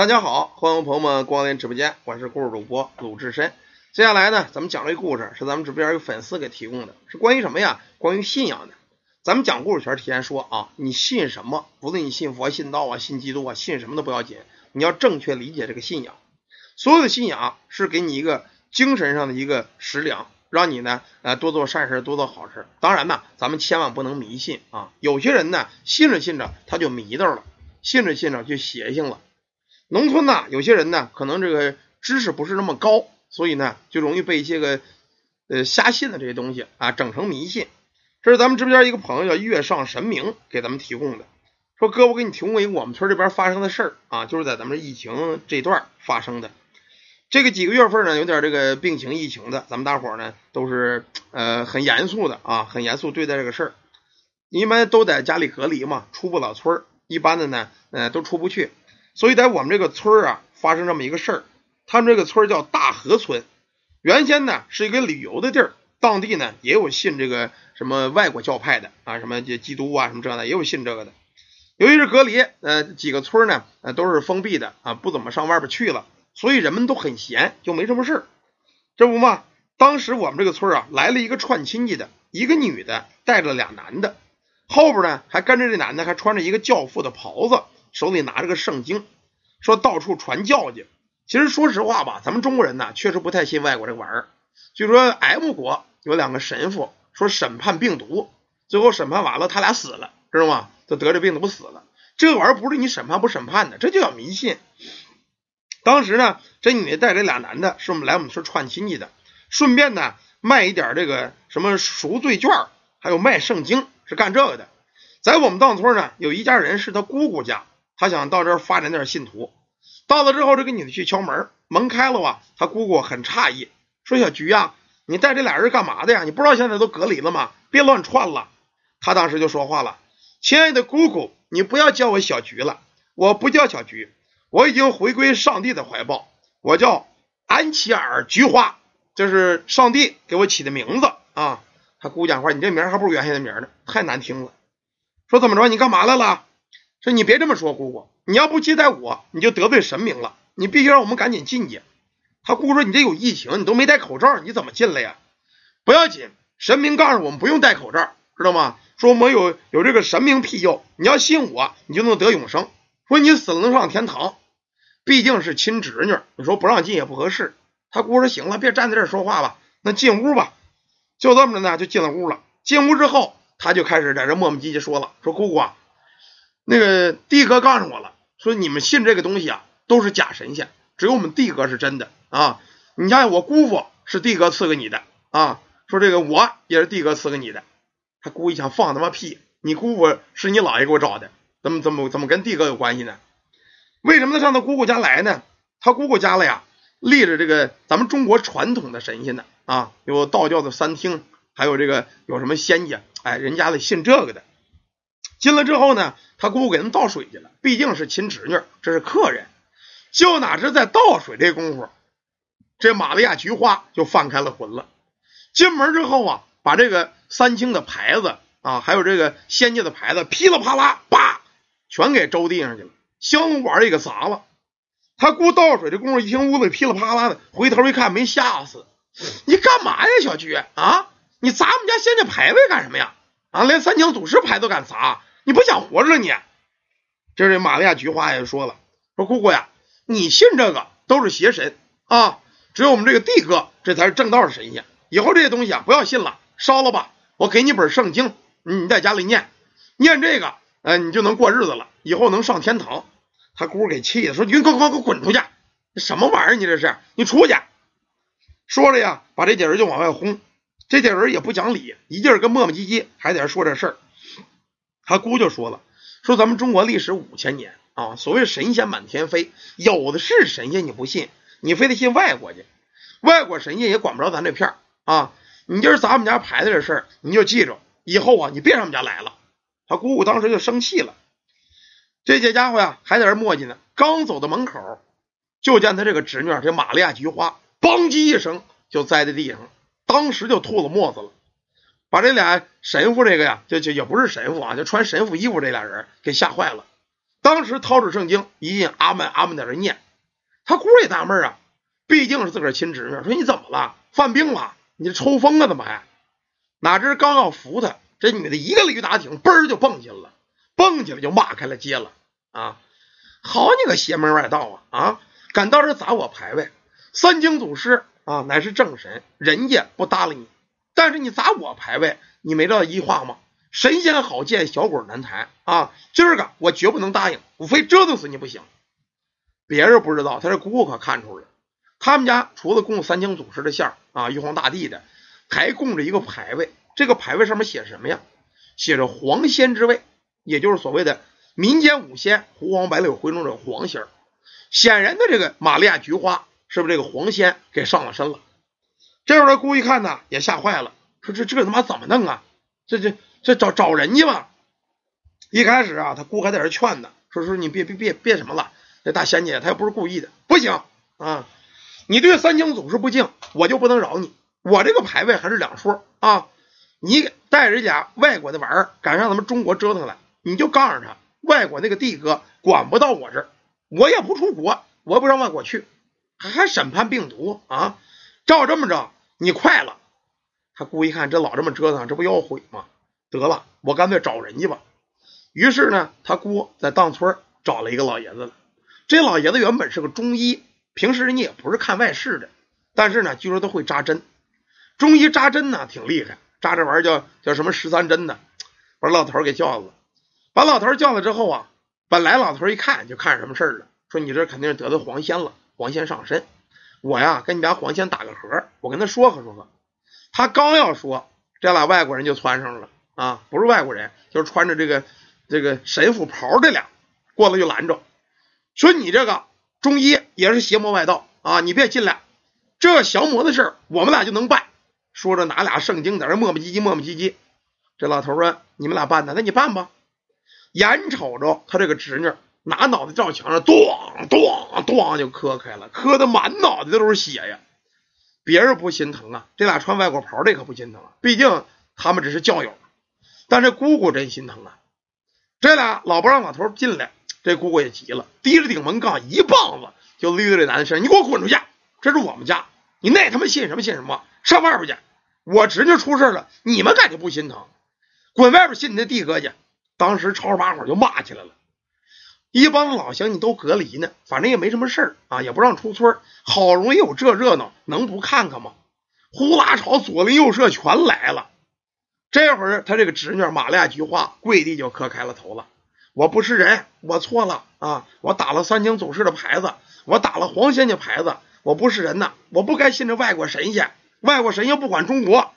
大家好，欢迎朋友们光临直播间，我是故事主播鲁智深。接下来呢，咱们讲这个故事是咱们直播间有粉丝给提供的，是关于什么呀？关于信仰的。咱们讲故事前提前说啊，你信什么？不论你信佛、信道啊、信基督啊，信什么都不要紧，你要正确理解这个信仰。所有的信仰是给你一个精神上的一个食粮，让你呢呃多做善事，多做好事。当然呢，咱们千万不能迷信啊。有些人呢信着信着他就迷到了，信着信着就邪性了。农村呢，有些人呢可能这个知识不是那么高，所以呢就容易被一些个呃瞎信的这些东西啊整成迷信。这是咱们直播间一个朋友叫月上神明给咱们提供的，说哥，我给你提供一个我们村这边发生的事儿啊，就是在咱们疫情这段发生的。这个几个月份呢，有点这个病情疫情的，咱们大伙呢都是呃很严肃的啊，很严肃对待这个事儿。一般都在家里隔离嘛，出不了村儿，一般的呢呃都出不去，所以在我们这个村儿啊发生这么一个事儿。他们这个村儿叫大河村，原先呢是一个旅游的地儿。当地呢也有信这个什么外国教派的啊，什么这基督啊什么这的，也有信这个的。由于是隔离，呃，几个村呢，呃，都是封闭的啊，不怎么上外边去了，所以人们都很闲，就没什么事儿这不嘛，当时我们这个村儿啊，来了一个串亲戚的，一个女的带着俩男的，后边呢还跟着这男的，还穿着一个教父的袍子，手里拿着个圣经，说到处传教去。其实说实话吧，咱们中国人呢，确实不太信外国这个玩意儿。就说 M 国。有两个神父说审判病毒，最后审判完了，他俩死了，知道吗？就得这病毒死了。这玩意儿不是你审判不审判的，这就叫迷信。当时呢，这女的带着俩男的，是我们来我们村串亲戚的，顺便呢卖一点这个什么赎罪券，还有卖圣经，是干这个的。在我们当村呢，有一家人是他姑姑家，他想到这儿发展点信徒。到了之后，这个女的去敲门，门开了吧？他姑姑很诧异，说：“小菊呀。”你带这俩人干嘛的呀？你不知道现在都隔离了吗？别乱窜了。他当时就说话了：“亲爱的姑姑，你不要叫我小菊了，我不叫小菊，我已经回归上帝的怀抱，我叫安琪尔菊花，这是上帝给我起的名字啊。”他姑讲话：“你这名还不如原先的名呢，太难听了。”说怎么着？你干嘛来了？说你别这么说，姑姑，你要不接待我，你就得罪神明了。你必须让我们赶紧进去。他姑说：“你这有疫情，你都没戴口罩，你怎么进来呀？不要紧，神明告诉我们不用戴口罩，知道吗？说我们有有这个神明庇佑，你要信我，你就能得永生。说你死了能上天堂，毕竟是亲侄女，你说不让进也不合适。”他姑说：“行了，别站在这说话了，那进屋吧。”就这么着呢，就进了屋了。进屋之后，他就开始在这磨磨唧唧说了：“说姑姑啊，那个帝哥告诉我了，说你们信这个东西啊，都是假神仙，只有我们帝哥是真的。”啊，你像我姑父是帝哥赐给你的啊，说这个我也是帝哥赐给你的，他姑一想放他妈屁，你姑父是你姥爷给我找的，怎么怎么怎么跟帝哥有关系呢？为什么他上他姑姑家来呢？他姑姑家了呀，立着这个咱们中国传统的神仙呢啊，有道教的三清，还有这个有什么仙家，哎，人家里信这个的。进来之后呢，他姑姑给他们倒水去了，毕竟是亲侄女，这是客人，就哪知在倒水这功夫。这玛利亚菊花就放开了魂了，进门之后啊，把这个三清的牌子啊，还有这个仙界的牌子，噼里啪啦，叭，全给周地上去了，香炉碗也给砸了。他姑倒水的功夫，一听屋里噼里啪啦的，回头一看，没吓死。你干嘛呀，小菊啊？你砸我们家仙界牌位干什么呀？啊，连三清祖师牌都敢砸，你不想活着了你？这这玛利亚菊花也说了，说姑姑呀，你信这个都是邪神啊。只有我们这个帝哥，这才是正道的神仙。以后这些东西啊，不要信了，烧了吧。我给你本圣经，你在家里念，念这个，呃，你就能过日子了，以后能上天堂。他姑给气的说：“你快快快滚出去！什么玩意儿？你这是？你出去！”说着呀，把这姐人就往外轰。这姐人也不讲理，一劲儿跟磨磨唧唧，还在这说这事儿。他姑就说了：“说咱们中国历史五千年啊，所谓神仙满天飞，有的是神仙，你不信？”你非得信外国去，外国神仙也管不着咱这片儿啊！你今儿砸我们家牌子这事儿，你就记着，以后啊，你别上我们家来了。他姑姑当时就生气了，这些家伙呀，还在这磨叽呢。刚走到门口，就见他这个侄女这玛利亚菊花，邦叽一声就栽在地上，当时就吐了沫子了，把这俩神父这个呀，就就也不是神父啊，就穿神父衣服这俩人给吓坏了。当时掏出圣经，一进阿门阿门在这念。他姑也纳闷啊，毕竟是自个儿亲侄女，说你怎么了？犯病了？你这抽风了？怎么还？哪知刚要扶他，这女的一个驴打挺，嘣就蹦起来了，蹦起来就骂开了街了啊！好你个邪门外道啊！啊，敢到这砸我牌位？三经祖师啊，乃是正神，人家不搭理你，但是你砸我牌位，你没知道一话吗？神仙好见，小鬼难缠啊！今儿个我绝不能答应，我非折腾死你不行。别人不知道，他这姑姑可看出来了。他们家除了供三清祖师的像啊，玉皇大帝的，还供着一个牌位。这个牌位上面写什么呀？写着黄仙之位，也就是所谓的民间五仙狐黄白柳灰中的黄仙显然的，这个玛利亚菊花是不是这个黄仙给上了身了？这会儿他姑一看呢，也吓坏了，说这这他妈怎么弄啊？这这这找找人去吧！一开始啊，他姑还在这劝呢，说说你别别别别什么了，这大仙姐她又不是故意的，不行啊！你对三清祖师不敬，我就不能饶你。我这个牌位还是两说啊！你带着家外国的玩意儿，敢上咱们中国折腾来，你就告诉他，外国那个帝哥管不到我这儿，我也不出国，我也不让外国去，还还审判病毒啊？照这么着，你快了。他姑一看这老这么折腾，这不要毁吗？得了，我干脆找人去吧。于是呢，他姑在当村找了一个老爷子。这老爷子原本是个中医，平时人家也不是看外事的，但是呢，据说他会扎针。中医扎针呢，挺厉害。扎这玩意儿叫叫什么十三针呢？把老头给叫了，把老头叫了之后啊，本来老头一看就看什么事儿了，说你这肯定是得罪黄仙了，黄仙上身。我呀跟你家黄仙打个和，我跟他说和说和。他刚要说，这俩外国人就窜上了啊，不是外国人，就是穿着这个这个神父袍这俩过来就拦着，说你这个中医也是邪魔外道啊，你别进来，这降魔的事儿我们俩就能办。说着，拿俩圣经在这磨磨唧唧，磨磨唧唧。这老头说：“你们俩办的，那你办吧。”眼瞅着他这个侄女拿脑袋照墙上，咣咣咣就磕开了，磕的满脑袋都是血呀。别人不心疼啊，这俩穿外国袍的可不心疼啊，毕竟他们只是教友。但这姑姑真心疼啊。这俩老不让老头进来，这姑姑也急了，提着顶门杠一棒子就捋这男的身：“你给我滚出去！这是我们家，你那他妈信什么信什么？”上外边去！我侄女出事了，你们敢就不心疼？滚外边信你的弟哥去！当时吵吵把火就骂起来了。一帮老乡你都隔离呢，反正也没什么事儿啊，也不让出村好容易有这热闹，能不看看吗？呼啦朝左邻右舍全来了。这会儿他这个侄女玛利亚菊花跪地就磕开了头了：“我不是人，我错了啊！我打了三清祖师的牌子，我打了黄仙家牌子。”我不是人呐，我不该信这外国神仙。外国神仙不管中国，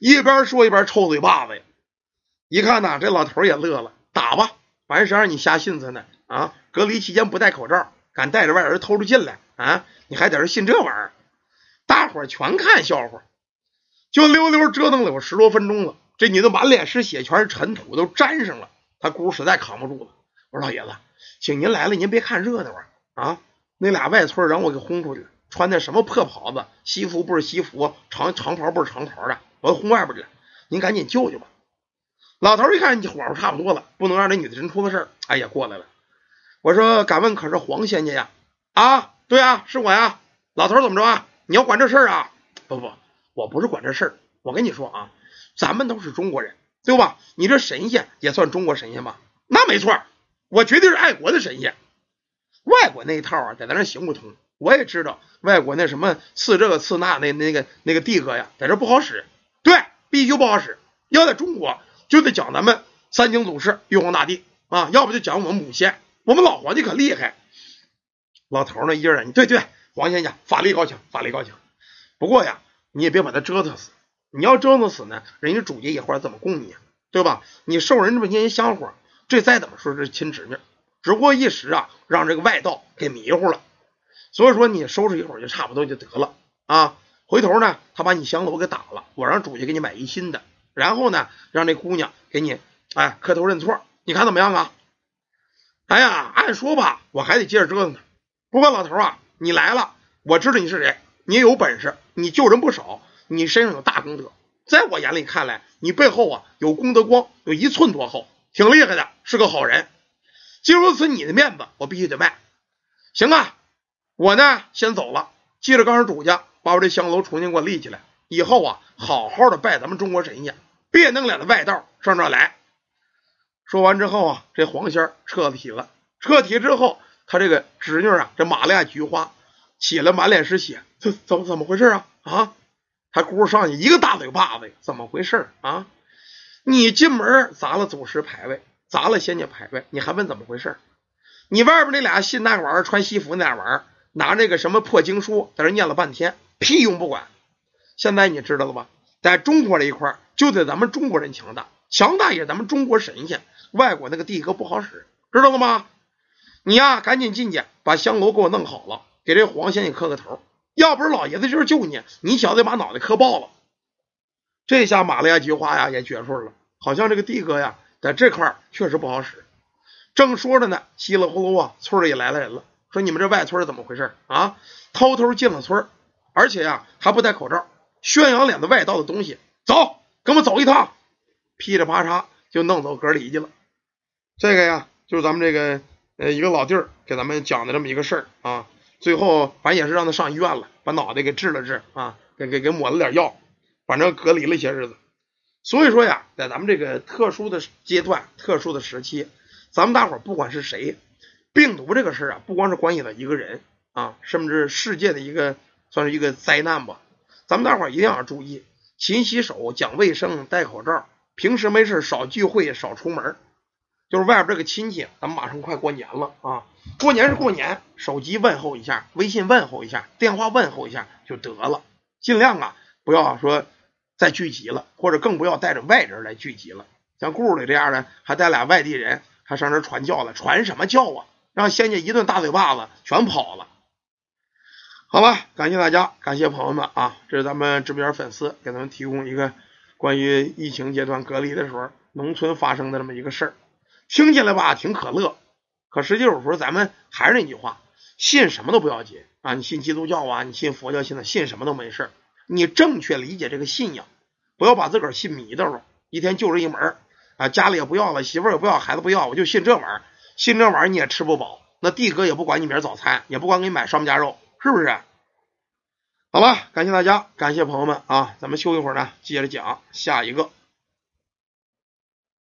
一边说一边抽嘴巴子呀。一看呐，这老头也乐了，打吧，反正谁让你瞎信他呢？啊，隔离期间不戴口罩，敢带着外人偷着进来啊？你还在这信这玩意儿？大伙全看笑话，就溜溜折腾了有十多分钟了。这女的满脸是血，全是尘土，都粘上了。他姑实在扛不住了，我说老爷子，请您来了，您别看热闹啊啊！那俩外村让我给轰出去了，穿的什么破袍子，西服不是西服，长长袍不是长袍的，我轰外边去了。您赶紧救救吧！老头一看火候差不多了，不能让这女的真出了事儿。哎呀，过来了。我说敢问可是黄仙家呀？啊，对啊，是我呀。老头怎么着啊？你要管这事儿啊？不不，我不是管这事儿。我跟你说啊，咱们都是中国人，对吧？你这神仙也算中国神仙吧？那没错，我绝对是爱国的神仙。外国那一套啊，在咱这行不通。我也知道外国那什么赐这个赐那那那个那个帝哥呀，在这不好使。对，必须不好使。要在中国，就得讲咱们三清祖师、玉皇大帝啊，要不就讲我们母仙。我们老皇帝可厉害。老头呢，一人对对，黄仙家法力高强，法力高强。不过呀，你也别把他折腾死。你要折腾死呢，人家主家一会儿怎么供你啊？对吧？你受人这么些人香火，这再怎么说是亲侄女。只不过一时啊，让这个外道给迷糊了，所以说你收拾一会儿就差不多就得了啊。回头呢，他把你香炉给打了，我让主家给你买一新的，然后呢，让这姑娘给你哎磕头认错，你看怎么样啊？哎呀，按说吧，我还得接着折腾呢。不过老头啊，你来了，我知道你是谁，你有本事，你救人不少，你身上有大功德，在我眼里看来，你背后啊有功德光，有一寸多厚，挺厉害的，是个好人。既如此，你的面子我必须得卖。行啊，我呢先走了。记着，告诉主家，把我这香楼重新给我立起来。以后啊，好好的拜咱们中国神仙，别弄俩的外道上这来。说完之后啊，这黄仙撤体了。撤体之后，他这个侄女啊，这玛利亚菊花起了满脸是血，这怎么怎么回事啊？啊！他姑上去一个大嘴巴子，怎么回事啊？你进门砸了祖师牌位，砸了仙家牌位，你还问怎么回事？你外边那俩信那玩意儿、穿西服那俩玩意儿，拿那个什么破经书在这念了半天，屁用不管。现在你知道了吧？在中国这一块，就得咱们中国人强大，强大也是咱们中国神仙，外国那个地哥不好使，知道了吗？你呀，赶紧进去，把香炉给我弄好了，给这黄仙也磕个头。要不是老爷子就是救你，你小子把脑袋磕爆了。这下玛利亚菊花呀也觉出来了，好像这个地哥呀在这块确实不好使。正说着呢，稀里糊涂啊，村里也来了人了，说你们这外村怎么回事啊？偷偷进了村，而且呀还不戴口罩，宣扬两个外道的东西。走，跟我走一趟。噼里啪嚓就弄走隔离去了。这个呀就是咱们这个呃一个老弟儿给咱们讲的这么一个事儿啊。最后，反正也是让他上医院了，把脑袋给治了治啊，给给给抹了点药，反正隔离了一些日子。所以说呀，在咱们这个特殊的阶段、特殊的时期，咱们大伙儿不管是谁，病毒这个事儿啊，不光是关系到一个人啊，甚至世界的一个算是一个灾难吧。咱们大伙儿一定要注意，勤洗手、讲卫生、戴口罩，平时没事少聚会、少出门。就是外边这个亲戚，咱们马上快过年了啊！过年是过年，手机问候一下，微信问候一下，电话问候一下就得了。尽量啊，不要说再聚集了，或者更不要带着外人来聚集了。像故里这样的，还带俩外地人，还上这传教了，传什么教啊？让仙家一顿大嘴巴子，全跑了。好吧，感谢大家，感谢朋友们啊！这是咱们直播间粉丝给咱们提供一个关于疫情阶段隔离的时候，农村发生的这么一个事儿。听起来吧挺可乐，可实际有时候咱们还是那句话，信什么都不要紧啊！你信基督教啊，你信佛教，信的信什么都没事你正确理解这个信仰，不要把自个儿信迷瞪了。一天就这一门啊，家里也不要了，媳妇儿也不要，孩子不要，我就信这玩意儿。信这玩意儿你也吃不饱，那地哥也不管你明儿早餐，也不管给你买双面夹肉，是不是？好吧，感谢大家，感谢朋友们啊！咱们休一会儿呢，接着讲下一个。